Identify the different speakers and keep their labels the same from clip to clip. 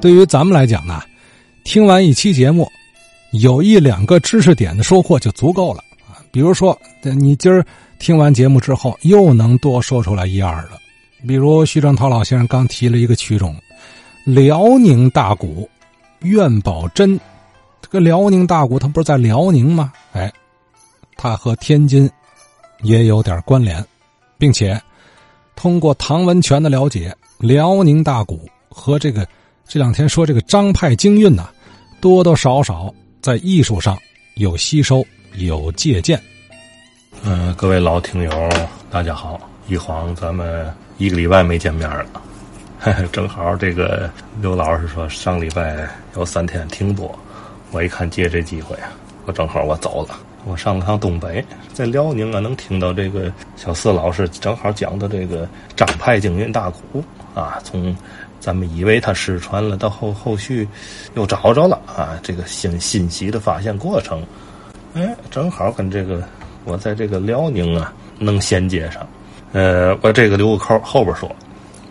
Speaker 1: 对于咱们来讲呢，听完一期节目，有一两个知识点的收获就足够了啊。比如说，你今儿听完节目之后，又能多说出来一二了。比如徐正涛老先生刚提了一个曲种，辽宁大鼓，苑宝珍。这个辽宁大鼓，它不是在辽宁吗？哎，它和天津也有点关联，并且通过唐文全的了解，辽宁大鼓和这个这两天说这个张派京韵呐，多多少少在艺术上有吸收，有借鉴。
Speaker 2: 嗯，各位老听友，大家好！一晃咱们一个礼拜没见面了，正好这个刘老师说上礼拜有三天停播。我一看借这机会啊，我正好我走了，我上了趟东北，在辽宁啊能听到这个小四老师正好讲的这个张派京韵大鼓啊，从咱们以为他失传了，到后后续又找着了啊，这个新信息的发现过程，哎，正好跟这个我在这个辽宁啊能衔接上，呃，我这个留个扣后边说。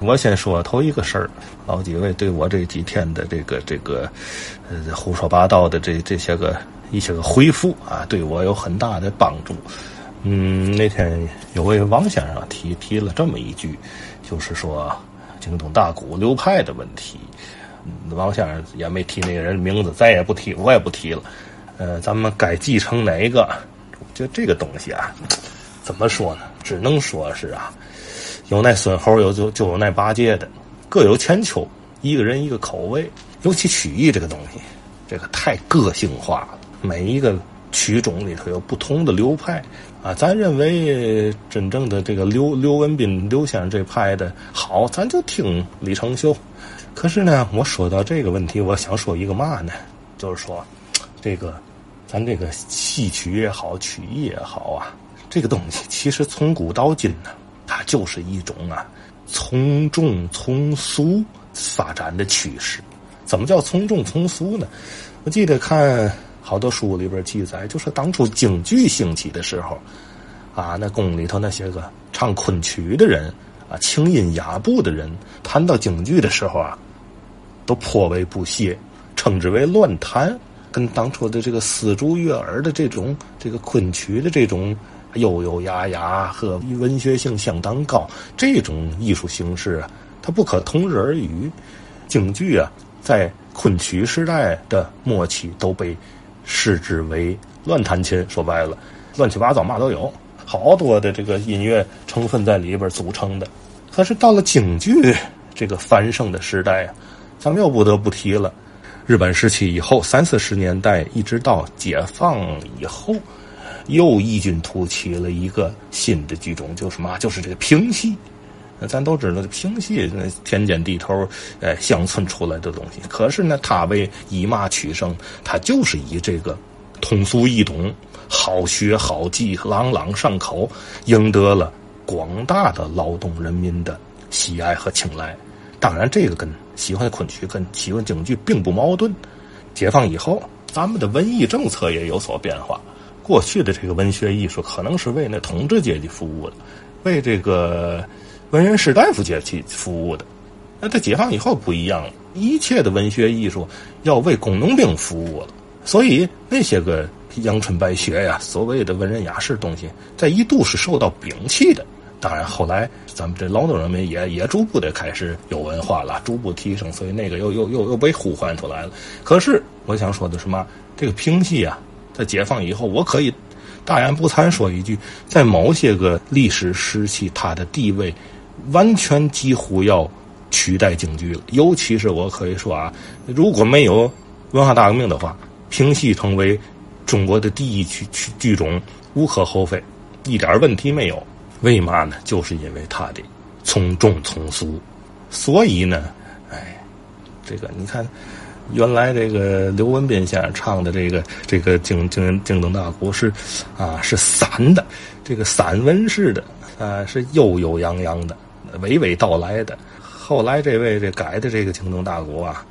Speaker 2: 我先说头一个事儿，老几位对我这几天的这个这个，呃，胡说八道的这这些个一些个回复啊，对我有很大的帮助。嗯，那天有位王先生提提了这么一句，就是说京东大鼓流派的问题。王先生也没提那个人名字，再也不提，我也不提了。呃，咱们该继承哪一个？就这个东西啊，怎么说呢？只能说是啊。有那孙猴，有就就有那八戒的，各有千秋，一个人一个口味。尤其曲艺这个东西，这个太个性化了。每一个曲种里头有不同的流派啊。咱认为真正的这个刘刘文斌刘先生这派的好，咱就听李成秀。可是呢，我说到这个问题，我想说一个嘛呢？就是说，这个咱这个戏曲也好，曲艺也好啊，这个东西其实从古到今呢。它就是一种啊，从众从俗发展的趋势。怎么叫从众从俗呢？我记得看好多书里边记载，就是当初京剧兴起的时候，啊，那宫里头那些个唱昆曲的人啊，清音雅步的人，谈到京剧的时候啊，都颇为不屑，称之为乱弹，跟当初的这个丝竹悦耳的这种这个昆曲的这种。悠悠雅雅和文学性相当高，这种艺术形式啊，它不可同日而语。京剧啊，在昆曲时代的末期都被视之为乱弹琴，说白了，乱七八糟嘛都有，好多的这个音乐成分在里边组成的。可是到了京剧这个繁盛的时代啊，咱们又不得不提了。日本时期以后，三四十年代一直到解放以后。又异军突起了一个新的剧种，就是嘛，就是这个评戏。那咱都知道，评戏那田间地头，哎，乡村出来的东西。可是呢，它为以嘛取胜？它就是以这个通俗易懂、好学好记、朗朗上口，赢得了广大的劳动人民的喜爱和青睐。当然，这个跟喜欢昆曲、跟喜欢京剧并不矛盾。解放以后，咱们的文艺政策也有所变化。过去的这个文学艺术可能是为那统治阶级服务的，为这个文人士大夫阶级服务的。那在解放以后不一样了，一切的文学艺术要为工农兵服务了。所以那些个阳春白雪呀，所谓的文人雅士东西，在一度是受到摒弃的。当然后来咱们这劳动人民也也逐步的开始有文化了，逐步提升，所以那个又又又又被呼唤出来了。可是我想说的什么？这个评戏啊。在解放以后，我可以大言不惭说一句，在某些个历史时期，它的地位完全几乎要取代京剧了。尤其是我可以说啊，如果没有文化大革命的话，评戏成为中国的第一剧剧剧种，无可厚非，一点问题没有。为嘛呢？就是因为它的从众从俗。所以呢，哎，这个你看。原来这个刘文斌先生唱的这个这个京京京东大鼓是，啊是散的，这个散文式的，啊是悠悠扬扬的，娓娓道来的。后来这位这改的这个京东大鼓啊，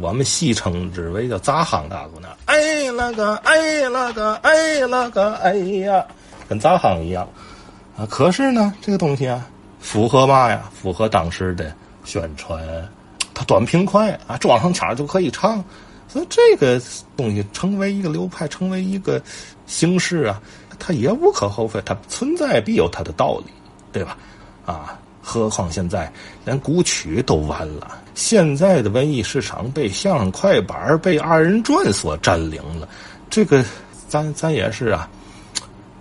Speaker 2: 我们戏称之为叫杂行大鼓呢。哎那个哎那个哎那个哎呀，跟杂行一样啊。可是呢，这个东西啊，符合嘛呀？符合当时的宣传。它短平快啊，装上腔就可以唱。所以这个东西成为一个流派，成为一个形式啊，它也无可厚非，它存在必有它的道理，对吧？啊，何况现在连古曲都完了，现在的文艺市场被相声快板、被二人转所占领了，这个咱咱也是啊，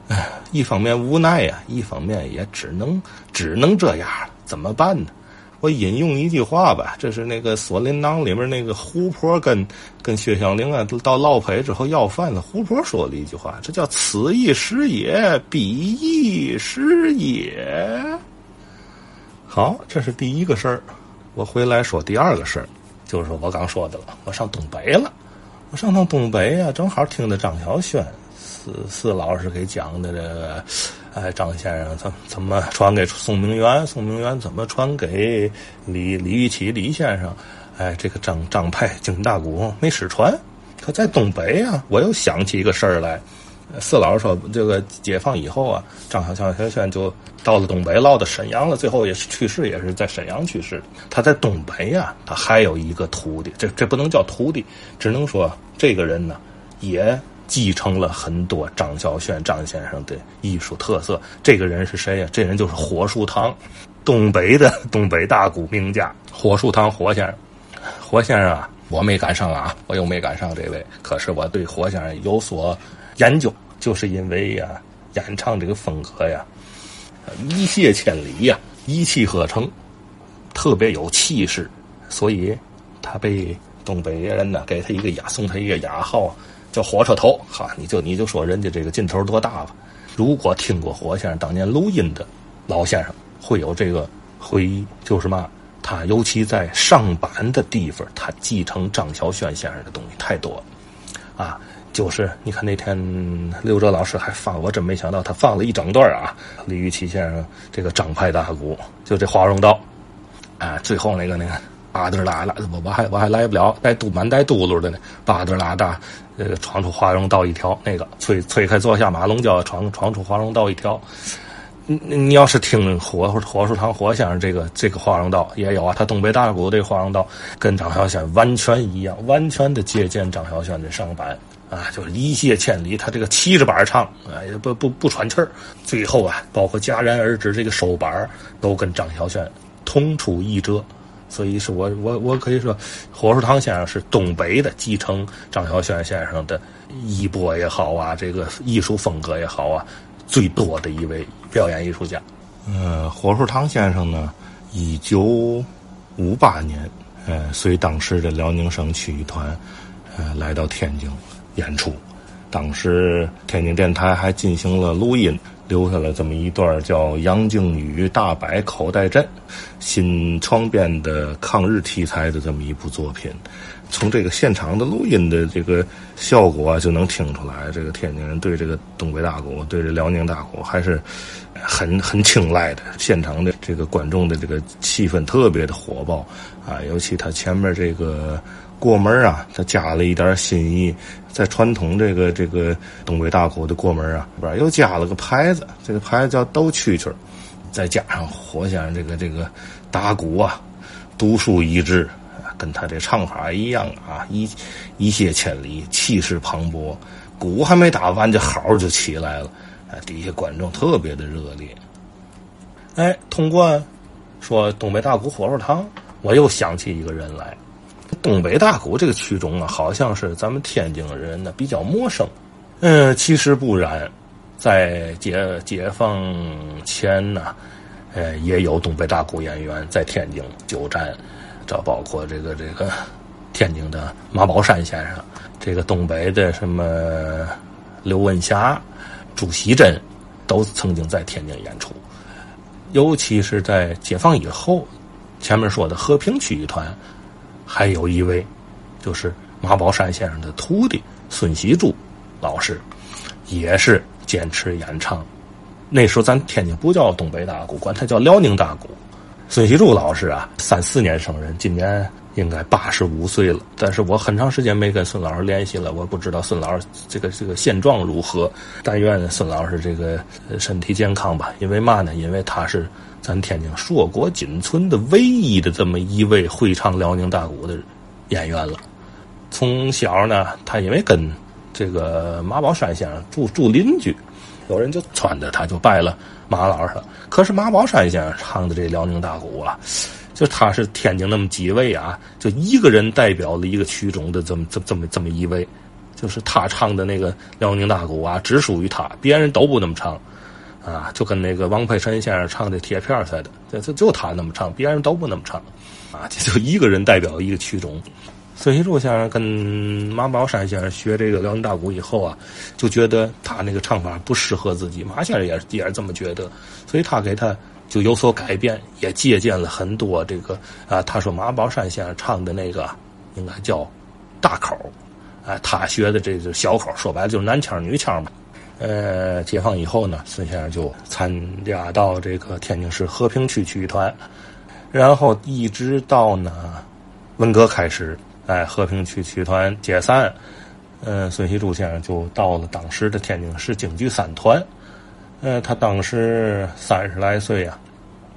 Speaker 2: 哎，一方面无奈呀，一方面也只能只能这样，怎么办呢？我引用一句话吧，这是那个《锁麟囊》里面那个胡婆跟跟薛香凝啊到落魄之后要饭的胡婆说了一句话，这叫“此一时也，彼一时也”。好，这是第一个事儿。我回来说第二个事儿，就是我刚说的了，我上东北了。我上趟东北啊，正好听的张小轩四四老师给讲的这个。哎，张先生怎怎么传给宋明元？宋明元怎么传给李李玉琦李先生？哎，这个张张派京大鼓没失传。可在东北啊，我又想起一个事儿来。四老说，这个解放以后啊，张小强小轩就到了东北，落到沈阳了。最后也是去世，也是在沈阳去世。他在东北呀，他还有一个徒弟，这这不能叫徒弟，只能说这个人呢，也。继承了很多张小轩张先生的艺术特色。这个人是谁呀？这人就是火树堂，东北的东北大鼓名家火树堂火先生。火先生啊，我没赶上啊，我又没赶上这位。可是我对火先生有所研究，就是因为呀，演唱这个风格呀，一泻千里呀，一气呵成，特别有气势，所以他被东北人呢给他一个雅，送他一个雅号。叫火车头，哈，你就你就说人家这个劲头多大吧。如果听过火先生当年录音的老先生，会有这个回忆，就是嘛，他尤其在上板的地方，他继承张小轩先生的东西太多了，啊，就是你看那天刘哲老师还放，我真没想到他放了一整段啊，李玉琦先生这个张派大鼓，就这华容道，啊，最后那个那个。巴德拉拉，我我还我还来不了，带嘟满带嘟噜的呢。巴德拉大，呃，闯出华容道一条，那个催催开坐下马龙就闯闯出华容道一条。你你要是听火火树堂火先生这个这个华容道也有啊，他东北大鼓这个华容道跟张小轩完全一样，完全的借鉴张小轩的上板啊，就是一泻千里，他这个骑着板唱，哎，不不不喘气儿。最后啊，包括戛然而止这个收板都跟张小轩同出一辙。所以是我我我可以说，火树堂先生是东北的继承张小轩先生的衣钵也好啊，这个艺术风格也好啊，最多的一位表演艺术家。呃，火树堂先生呢，一九五八年，呃，随当时的辽宁省曲艺团，呃，来到天津演出，当时天津电台还进行了录音。留下了这么一段叫《杨靖宇大摆口袋阵》，新创编的抗日题材的这么一部作品。从这个现场的录音的这个效果啊，就能听出来，这个天津人对这个东北大鼓、对这辽宁大鼓还是很很青睐的。现场的这个观众的这个气氛特别的火爆啊，尤其他前面这个。过门啊，他加了一点心意，在传统这个这个东北大鼓的过门啊，里边又加了个牌子，这个牌子叫斗蛐蛐再加上火先生这个这个打鼓啊，独树一帜，跟他这唱法一样啊，一一泻千里，气势磅礴，鼓还没打完，这嚎就起来了，哎，底下观众特别的热烈。哎，通过说东北大鼓火肉堂，我又想起一个人来。东北大鼓这个曲种啊，好像是咱们天津人呢比较陌生。嗯，其实不然，在解解放前呢，呃，也有东北大鼓演员在天津久站。这包括这个这个天津的马宝山先生，这个东北的什么刘文霞、朱锡珍，都曾经在天津演出。尤其是在解放以后，前面说的和平曲艺团。还有一位，就是马宝山先生的徒弟孙喜柱老师，也是坚持演唱。那时候咱天津不叫东北大鼓，管它叫辽宁大鼓。孙喜柱老师啊，三四年生人，今年应该八十五岁了。但是我很长时间没跟孙老师联系了，我不知道孙老师这个这个现状如何。但愿孙老师这个身体健康吧。因为嘛呢？因为他是咱天津硕果仅存的唯一的这么一位会唱辽宁大鼓的演员了。从小呢，他因为跟这个马宝山先生住住邻居，有人就撺着他就拜了马老师。可是马宝山先生唱的这辽宁大鼓啊，就他是天津那么几位啊，就一个人代表了一个曲种的这么这么这么这么一位，就是他唱的那个辽宁大鼓啊，只属于他，别人都不那么唱，啊，就跟那个王佩臣先生唱的铁片似的，这这就他那么唱，别人都不那么唱，啊，这就一个人代表一个曲种。孙锡柱先生跟马宝山先生学这个辽宁大鼓以后啊，就觉得他那个唱法不适合自己。马先生也是也是这么觉得，所以他给他就有所改变，也借鉴了很多这个啊。他说马宝山先生唱的那个应该叫大口，啊，他学的这个小口，说白了就是男腔女腔嘛。呃，解放以后呢，孙先生就参加到这个天津市和平区曲艺团，然后一直到呢文革开始。哎，和平区曲团解散，嗯，孙锡柱先生就到了当时的天津市京剧三团。呃，他当时三十来岁呀，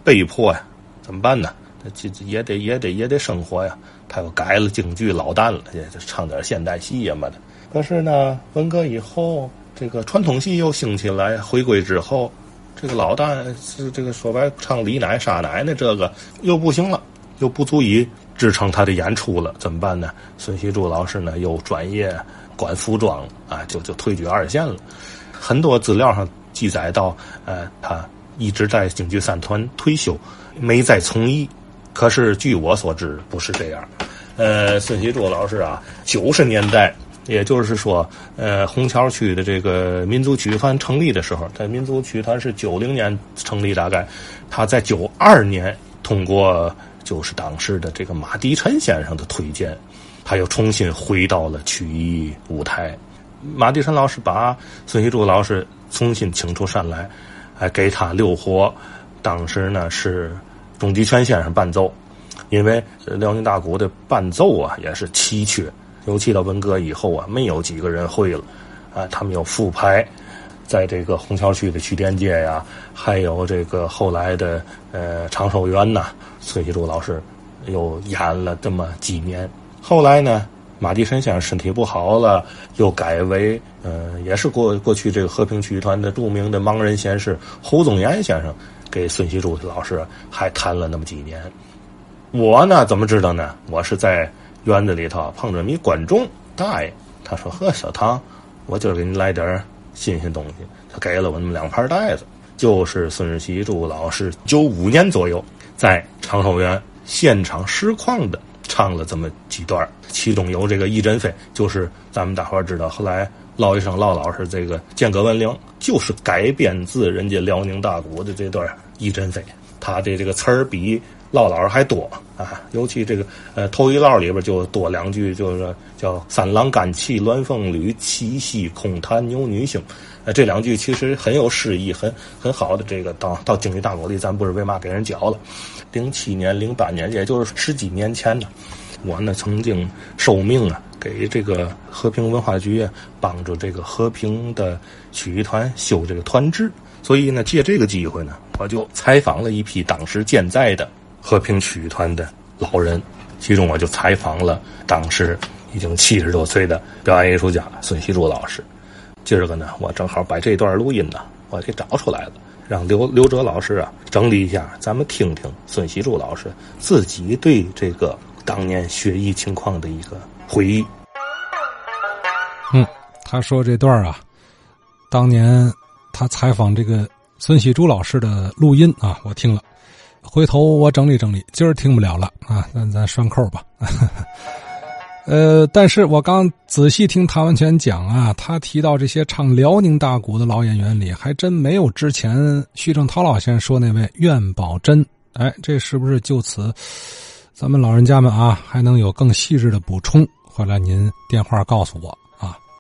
Speaker 2: 被迫呀，怎么办呢？这这也得也得也得生活呀。他又改了京剧老旦了，也就唱点现代戏呀嘛的。可是呢，文革以后，这个传统戏又兴起来，回归之后，这个老旦是这个说白唱李奶杀奶奶这个又不行了，又不足以。支撑他的演出了，怎么办呢？孙锡柱老师呢又转业管服装啊，就就退居二线了。很多资料上记载到，呃，他一直在京剧三团退休，没再从艺。可是据我所知，不是这样。呃，孙锡柱老师啊，九十年代，也就是说，呃，虹桥区的这个民族曲艺团成立的时候，他民族曲艺团是九零年成立，大概他在九二年通过。就是当时的这个马迪臣先生的推荐，他又重新回到了曲艺舞台。马迪臣老师把孙锡柱老师重新请出山来，还给他留活。当时呢是钟吉全先生伴奏，因为辽宁大鼓的伴奏啊也是奇缺，尤其到文革以后啊，没有几个人会了。啊，他们要复排，在这个虹桥区的曲店街呀，还有这个后来的呃长寿园呐。崔锡柱老师又演了这么几年，后来呢，马迪臣先生身体不好了，又改为呃，也是过过去这个和平曲艺团的著名的盲人先师侯宗岩先生给孙锡柱老师还弹了那么几年。我呢怎么知道呢？我是在园子里头碰着一观众大爷，他说：“呵，小唐，我今儿给你来点儿新鲜东西。”他给了我那么两盘袋子，就是孙世奇、朱老师九五年左右。在长寿园现场实况的唱了这么几段其中有这个一阵飞，就是咱们大伙儿知道，后来唠一声唠老师这个间隔文铃，就是改编自人家辽宁大鼓的这段一阵飞，他的这个词儿比唠老师还多啊，尤其这个呃头一唠里边就多两句，就是叫三郎干气鸾凤履，七夕空谈牛女星。呃这两句其实很有诗意，很很好的。这个到到京剧大鼓里，咱不是为嘛给人教了？零七年、零八年，也就是十几年前呢，我呢曾经受命啊，给这个和平文化局帮助这个和平的曲艺团修这个团制，所以呢，借这个机会呢，我就采访了一批当时健在的和平曲艺团的老人，其中我就采访了当时已经七十多岁的表演艺术家孙锡柱老师。今儿个呢，我正好把这段录音呢，我给找出来了，让刘刘哲老师啊整理一下，咱们听听孙锡柱老师自己对这个当年学艺情况的一个回忆。
Speaker 1: 嗯，他说这段啊，当年他采访这个孙锡柱老师的录音啊，我听了，回头我整理整理，今儿听不了了啊，那咱拴扣吧。呃，但是我刚仔细听谭文全讲啊，他提到这些唱辽宁大鼓的老演员里，还真没有之前徐正涛老先生说那位苑宝珍。哎，这是不是就此，咱们老人家们啊，还能有更细致的补充？回来您电话告诉我。